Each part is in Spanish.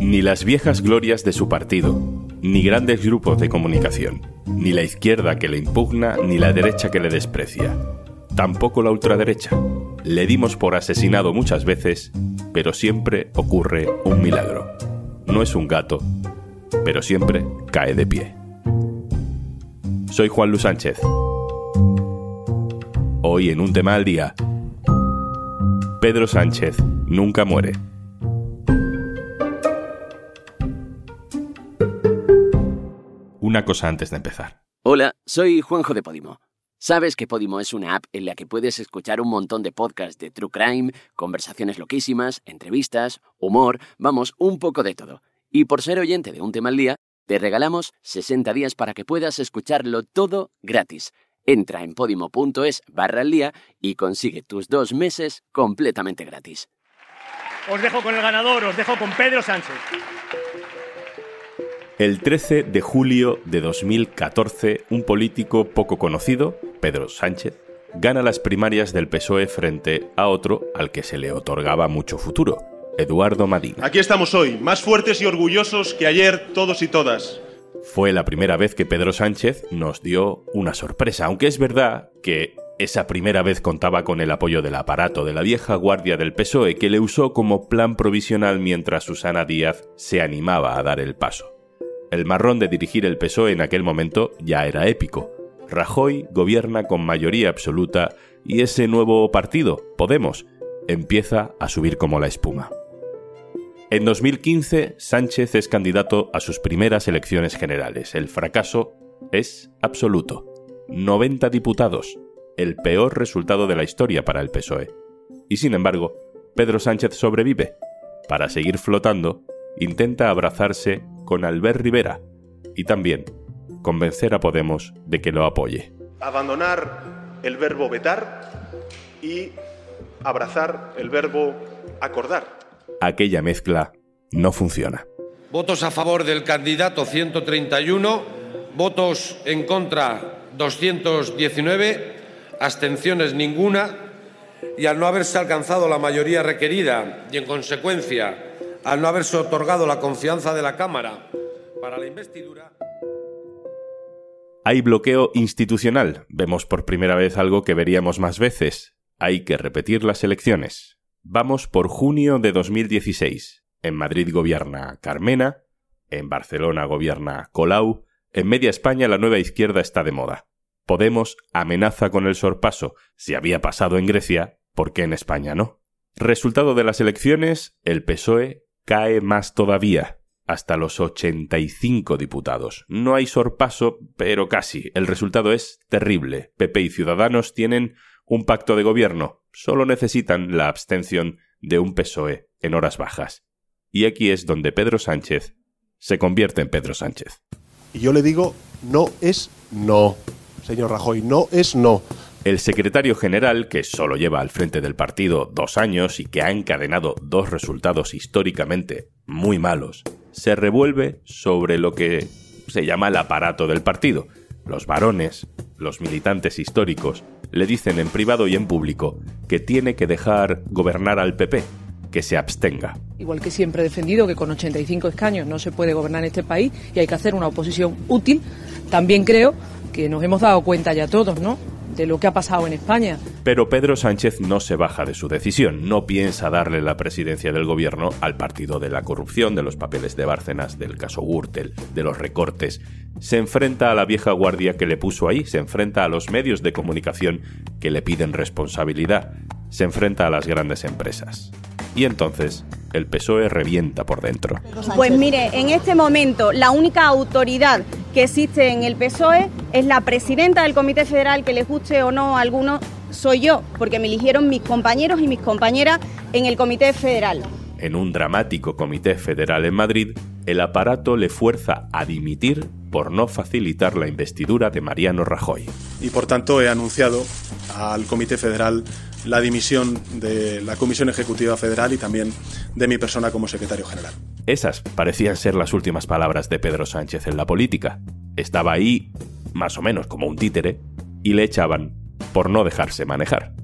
Ni las viejas glorias de su partido, ni grandes grupos de comunicación, ni la izquierda que le impugna, ni la derecha que le desprecia. Tampoco la ultraderecha. Le dimos por asesinado muchas veces, pero siempre ocurre un milagro. No es un gato, pero siempre cae de pie. Soy Juan Luis Sánchez. Hoy en un tema al día, Pedro Sánchez nunca muere. Una cosa antes de empezar. Hola, soy Juanjo de Podimo. Sabes que Podimo es una app en la que puedes escuchar un montón de podcasts de True Crime, conversaciones loquísimas, entrevistas, humor, vamos, un poco de todo. Y por ser oyente de un tema al día, te regalamos 60 días para que puedas escucharlo todo gratis. Entra en podimo.es barra al día y consigue tus dos meses completamente gratis. Os dejo con el ganador, os dejo con Pedro Sánchez. El 13 de julio de 2014, un político poco conocido, Pedro Sánchez, gana las primarias del PSOE frente a otro al que se le otorgaba mucho futuro, Eduardo Madina. Aquí estamos hoy, más fuertes y orgullosos que ayer todos y todas. Fue la primera vez que Pedro Sánchez nos dio una sorpresa, aunque es verdad que esa primera vez contaba con el apoyo del aparato de la vieja guardia del PSOE que le usó como plan provisional mientras Susana Díaz se animaba a dar el paso. El marrón de dirigir el PSOE en aquel momento ya era épico. Rajoy gobierna con mayoría absoluta y ese nuevo partido, Podemos, empieza a subir como la espuma. En 2015, Sánchez es candidato a sus primeras elecciones generales. El fracaso es absoluto. 90 diputados, el peor resultado de la historia para el PSOE. Y sin embargo, Pedro Sánchez sobrevive. Para seguir flotando, intenta abrazarse con Albert Rivera y también convencer a Podemos de que lo apoye. Abandonar el verbo vetar y abrazar el verbo acordar. Aquella mezcla no funciona. Votos a favor del candidato 131, votos en contra 219, abstenciones ninguna y al no haberse alcanzado la mayoría requerida y en consecuencia al no haberse otorgado la confianza de la Cámara para la investidura. Hay bloqueo institucional. Vemos por primera vez algo que veríamos más veces. Hay que repetir las elecciones. Vamos por junio de 2016. En Madrid gobierna Carmena, en Barcelona gobierna Colau, en media España la nueva izquierda está de moda. Podemos amenaza con el sorpaso. Si había pasado en Grecia, ¿por qué en España no? Resultado de las elecciones, el PSOE cae más todavía, hasta los 85 diputados. No hay sorpaso, pero casi. El resultado es terrible. PP y Ciudadanos tienen un pacto de gobierno. Solo necesitan la abstención de un PSOE en horas bajas. Y aquí es donde Pedro Sánchez se convierte en Pedro Sánchez. Y yo le digo, no es no. Señor Rajoy, no es no. El secretario general, que solo lleva al frente del partido dos años y que ha encadenado dos resultados históricamente muy malos, se revuelve sobre lo que se llama el aparato del partido. Los varones, los militantes históricos, le dicen en privado y en público que tiene que dejar gobernar al PP, que se abstenga. Igual que siempre he defendido que con 85 escaños no se puede gobernar este país y hay que hacer una oposición útil, también creo que nos hemos dado cuenta ya todos, ¿no? De lo que ha pasado en España. Pero Pedro Sánchez no se baja de su decisión, no piensa darle la presidencia del gobierno al partido de la corrupción, de los papeles de Bárcenas, del caso Gürtel, de los recortes. Se enfrenta a la vieja guardia que le puso ahí, se enfrenta a los medios de comunicación que le piden responsabilidad, se enfrenta a las grandes empresas. Y entonces el PSOE revienta por dentro. Pues mire, en este momento la única autoridad que existe en el PSOE es la presidenta del Comité Federal, que les guste o no a alguno, soy yo, porque me eligieron mis compañeros y mis compañeras en el Comité Federal. En un dramático Comité Federal en Madrid, el aparato le fuerza a dimitir por no facilitar la investidura de Mariano Rajoy. Y por tanto he anunciado al Comité Federal la dimisión de la Comisión Ejecutiva Federal y también de mi persona como secretario general. Esas parecían ser las últimas palabras de Pedro Sánchez en la política. Estaba ahí, más o menos como un títere, y le echaban por no dejarse manejar.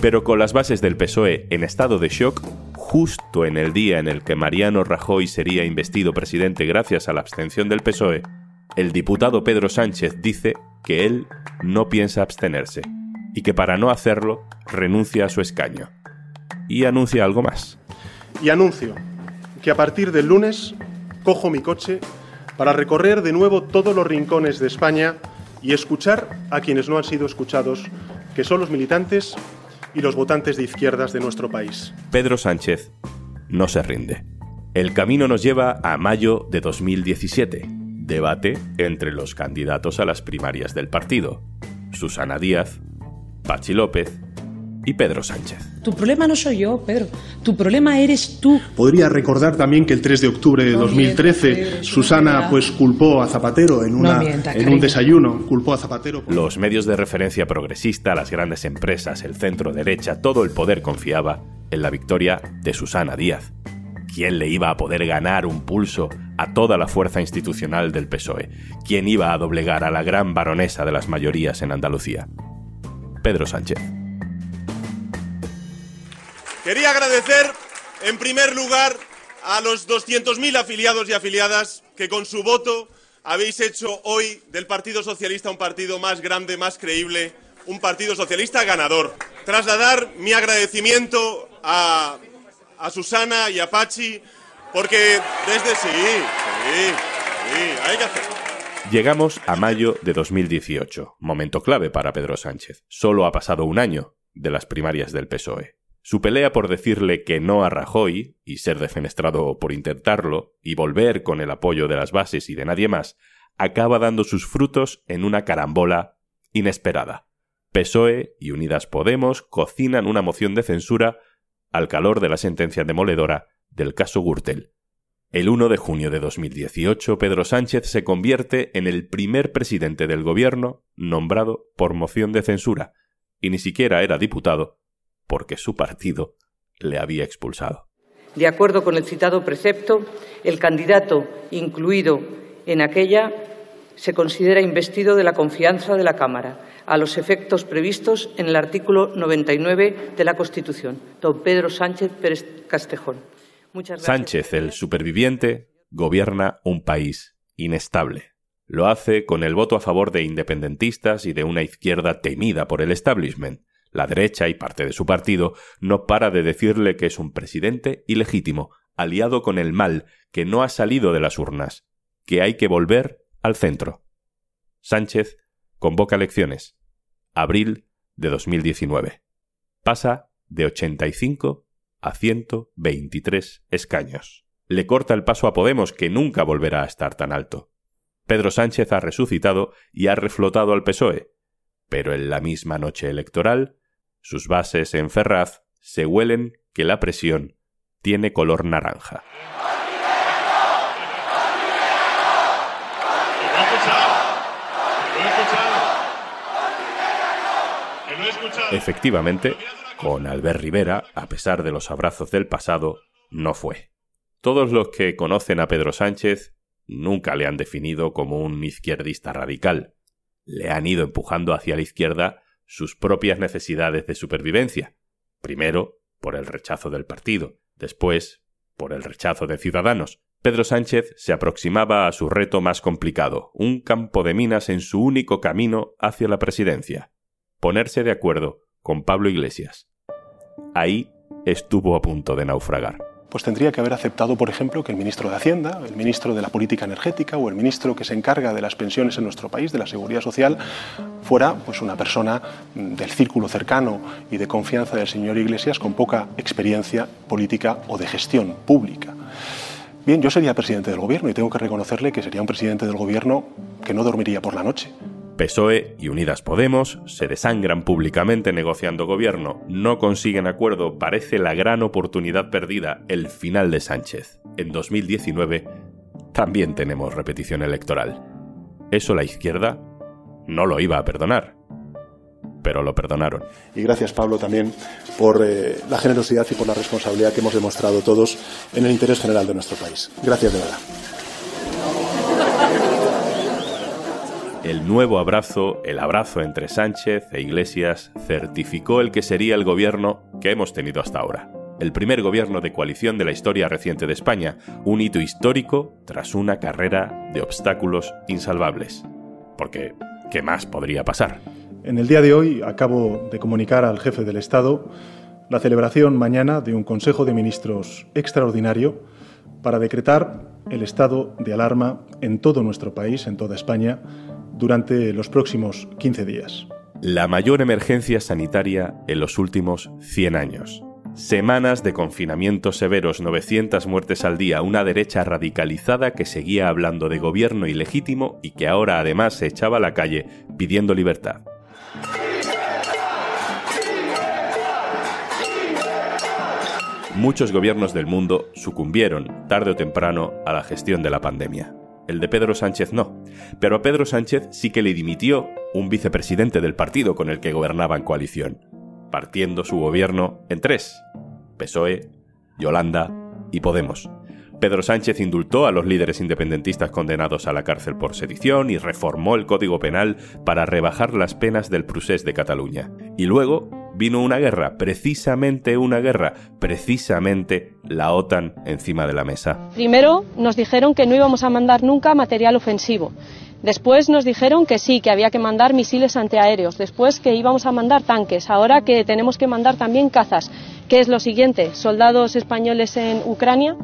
Pero con las bases del PSOE en estado de shock, justo en el día en el que Mariano Rajoy sería investido presidente gracias a la abstención del PSOE, el diputado Pedro Sánchez dice que él no piensa abstenerse y que para no hacerlo renuncia a su escaño. Y anuncia algo más. Y anuncio que a partir del lunes cojo mi coche para recorrer de nuevo todos los rincones de España y escuchar a quienes no han sido escuchados, que son los militantes y los votantes de izquierdas de nuestro país. Pedro Sánchez no se rinde. El camino nos lleva a mayo de 2017, debate entre los candidatos a las primarias del partido, Susana Díaz, Pachi López y Pedro Sánchez. Tu problema no soy yo, Pedro. Tu problema eres tú. Podría recordar también que el 3 de octubre de No 2013 mientas, Pedro, Susana pues culpó a Zapatero en, una, No mientas, en un desayuno, culpó a Zapatero. por- Los medios de referencia progresista, las grandes empresas, el centro derecha, todo el poder confiaba en la victoria de Susana Díaz. ¿Quién le iba a poder ganar un pulso a toda la fuerza institucional del PSOE? ¿Quién iba a doblegar a la gran baronesa de las mayorías en Andalucía? Pedro Sánchez. Quería agradecer, en primer lugar, a los 200.000 afiliados y afiliadas que con su voto habéis hecho hoy del Partido Socialista un partido más grande, más creíble, un Partido Socialista ganador. Trasladar mi agradecimiento a, Susana y a Pachi, porque desde sí, sí, sí, hay que hacerlo. Llegamos a mayo de 2018, momento clave para Pedro Sánchez. Solo ha pasado un año de las primarias del PSOE. Su pelea por decirle que no a Rajoy y ser defenestrado por intentarlo y volver con el apoyo de las bases y de nadie más, acaba dando sus frutos en una carambola inesperada. PSOE y Unidas Podemos cocinan una moción de censura al calor de la sentencia demoledora del caso Gürtel. El 1 de junio de 2018, Pedro Sánchez se convierte en el primer presidente del gobierno nombrado por moción de censura, y ni siquiera era diputado, porque su partido le había expulsado. De acuerdo con el citado precepto, el candidato incluido en aquella se considera investido de la confianza de la Cámara, a los efectos previstos en el artículo 99 de la Constitución. Don Pedro Sánchez Pérez Castejón. Sánchez, el superviviente, gobierna un país inestable. Lo hace con el voto a favor de independentistas y de una izquierda temida por el establishment. La derecha y parte de su partido no para de decirle que es un presidente ilegítimo, aliado con el mal, que no ha salido de las urnas, que hay que volver al centro. Sánchez convoca elecciones. Abril de 2019. Pasa de 85 a 123 escaños. Le corta el paso a Podemos, que nunca volverá a estar tan alto. Pedro Sánchez ha resucitado y ha reflotado al PSOE, pero en la misma noche electoral, sus bases en Ferraz se huelen que la presión tiene color naranja. Efectivamente, con Albert Rivera, a pesar de los abrazos del pasado, no fue. Todos los que conocen a Pedro Sánchez nunca le han definido como un izquierdista radical. Le han ido empujando hacia la izquierda sus propias necesidades de supervivencia. Primero, por el rechazo del partido, después, por el rechazo de Ciudadanos. Pedro Sánchez se aproximaba a su reto más complicado, un campo de minas en su único camino hacia la presidencia. Ponerse de acuerdo con Pablo Iglesias. Ahí estuvo a punto de naufragar pues tendría que haber aceptado, por ejemplo, que el ministro de Hacienda, el ministro de la Política Energética o el ministro que se encarga de las pensiones en nuestro país, de la seguridad social, fuera pues una persona del círculo cercano y de confianza del señor Iglesias con poca experiencia política o de gestión pública. Bien, yo sería presidente del gobierno y tengo que reconocerle que sería un presidente del gobierno que no dormiría por la noche. PSOE y Unidas Podemos se desangran públicamente negociando gobierno, no consiguen acuerdo, parece la gran oportunidad perdida, el final de Sánchez. En 2019 también tenemos repetición electoral. Eso la izquierda no lo iba a perdonar, pero lo perdonaron. Y gracias Pablo también por eh, la generosidad y por la responsabilidad que hemos demostrado todos en el interés general de nuestro país. Gracias de verdad. El nuevo abrazo, el abrazo entre Sánchez e Iglesias, certificó el que sería el gobierno que hemos tenido hasta ahora. el primer gobierno de coalición de la historia reciente de España, un hito histórico tras una carrera de obstáculos insalvables. Porque, ¿qué más podría pasar? En el día de hoy acabo de comunicar al jefe del Estado la celebración mañana de un Consejo de Ministros extraordinario para decretar el estado de alarma en todo nuestro país, en toda España, durante los próximos 15 días. La mayor emergencia sanitaria en los últimos 100 años. Semanas de confinamiento severos, 900 muertes al día, una derecha radicalizada que seguía hablando de gobierno ilegítimo y que ahora además se echaba a la calle pidiendo libertad. Muchos gobiernos del mundo sucumbieron, tarde o temprano, a la gestión de la pandemia. El de Pedro Sánchez no. Pero a Pedro Sánchez sí que le dimitió un vicepresidente del partido con el que gobernaba en coalición, partiendo su gobierno en tres. PSOE, Yolanda y Podemos. Pedro Sánchez indultó a los líderes independentistas condenados a la cárcel por sedición y reformó el Código Penal para rebajar las penas del procés de Cataluña. Y luego vino una guerra, precisamente una guerra, precisamente la OTAN encima de la mesa. Primero nos dijeron que no íbamos a mandar nunca material ofensivo. Después nos dijeron que sí, que había que mandar misiles antiaéreos. Después que íbamos a mandar tanques. Ahora que tenemos que mandar también cazas. ¿Qué es lo siguiente? ¿Soldados españoles en Ucrania?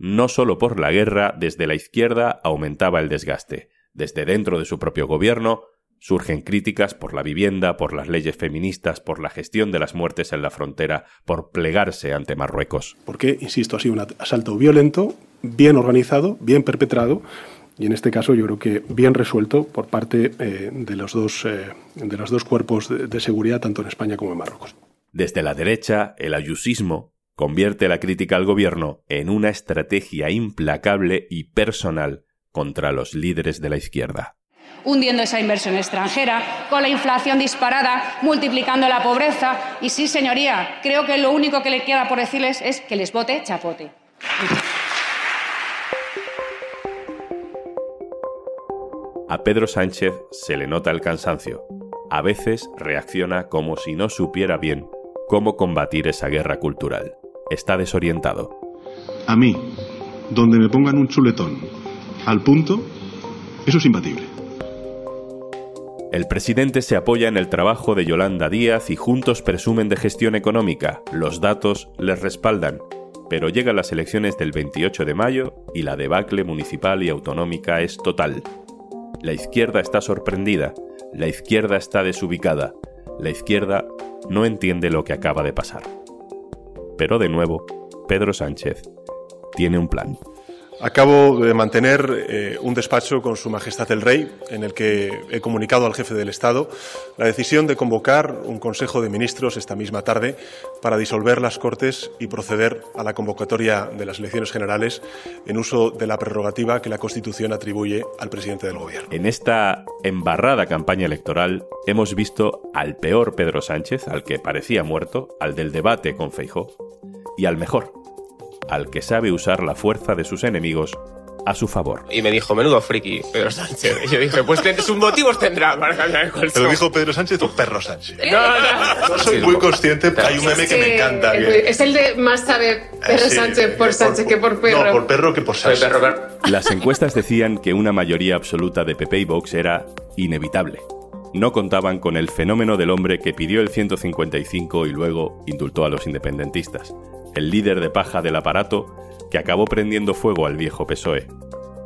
No solo por la guerra, desde la izquierda aumentaba el desgaste. Desde dentro de su propio gobierno, Surgen críticas por la vivienda, por las leyes feministas, por la gestión de las muertes en la frontera, por plegarse ante Marruecos. Porque, insisto, ha sido un asalto violento, bien organizado, bien perpetrado y en este caso yo creo que bien resuelto por parte eh, de, los dos, eh, de los dos cuerpos de, de seguridad, tanto en España como en Marruecos. Desde la derecha, el ayusismo convierte la crítica al gobierno en una estrategia implacable y personal contra los líderes de la izquierda hundiendo esa inversión extranjera, con la inflación disparada, multiplicando la pobreza. Y sí, señoría, creo que lo único que le queda por decirles es que les vote chapote. A Pedro Sánchez se le nota el cansancio. A veces reacciona como si no supiera bien cómo combatir esa guerra cultural. Está desorientado. A mí, donde me pongan un chuletón al punto, eso es imbatible. El presidente se apoya en el trabajo de Yolanda Díaz y juntos presumen de gestión económica. Los datos les respaldan. Pero llegan las elecciones del 28 de mayo y la debacle municipal y autonómica es total. La izquierda está sorprendida, la izquierda está desubicada, la izquierda no entiende lo que acaba de pasar. Pero de nuevo, Pedro Sánchez tiene un plan. Acabo de mantener eh, un despacho con Su Majestad el Rey, en el que he comunicado al jefe del Estado la decisión de convocar un Consejo de Ministros esta misma tarde para disolver las Cortes y proceder a la convocatoria de las elecciones generales en uso de la prerrogativa que la Constitución atribuye al presidente del Gobierno. En esta embarrada campaña electoral hemos visto al peor Pedro Sánchez, al que parecía muerto, al del debate con Feijó, y al mejor, al que sabe usar la fuerza de sus enemigos a su favor. Y me dijo, menudo friki, Pedro Sánchez. Y yo dije, pues sus motivos tendrá para cambiar el ¿Pero dijo Pedro Sánchez o Perro Sánchez? No, no. soy muy consciente, hay un meme que me encanta. Es el de más sabe Perro Sánchez por Sánchez que por Perro. No, por Perro que por Sánchez. Las encuestas decían que una mayoría absoluta de PP y Vox era inevitable. No contaban con el fenómeno del hombre que pidió el 155 y luego indultó a los independentistas el líder de paja del aparato que acabó prendiendo fuego al viejo PSOE,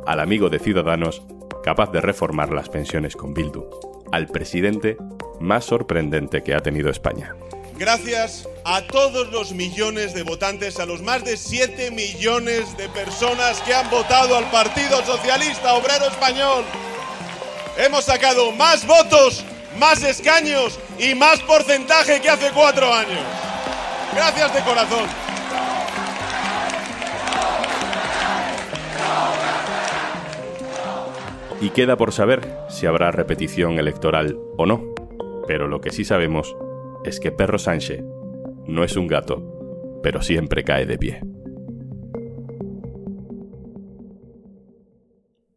al amigo de Ciudadanos capaz de reformar las pensiones con Bildu, al presidente más sorprendente que ha tenido España. Gracias a todos los millones de votantes, a los más de 7 millones de personas que han votado al Partido Socialista Obrero Español. Hemos sacado más votos, más escaños y más porcentaje que hace cuatro años. Gracias de corazón. Y queda por saber si habrá repetición electoral o no. Pero lo que sí sabemos es que Perro Sánchez no es un gato, pero siempre cae de pie.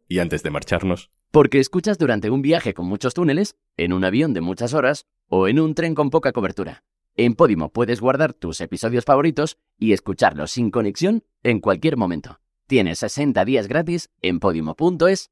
Y antes de marcharnos... Porque escuchas durante un viaje con muchos túneles, en un avión de muchas horas o en un tren con poca cobertura. En Podimo puedes guardar tus episodios favoritos y escucharlos sin conexión en cualquier momento. Tienes 60 días gratis en podimo.es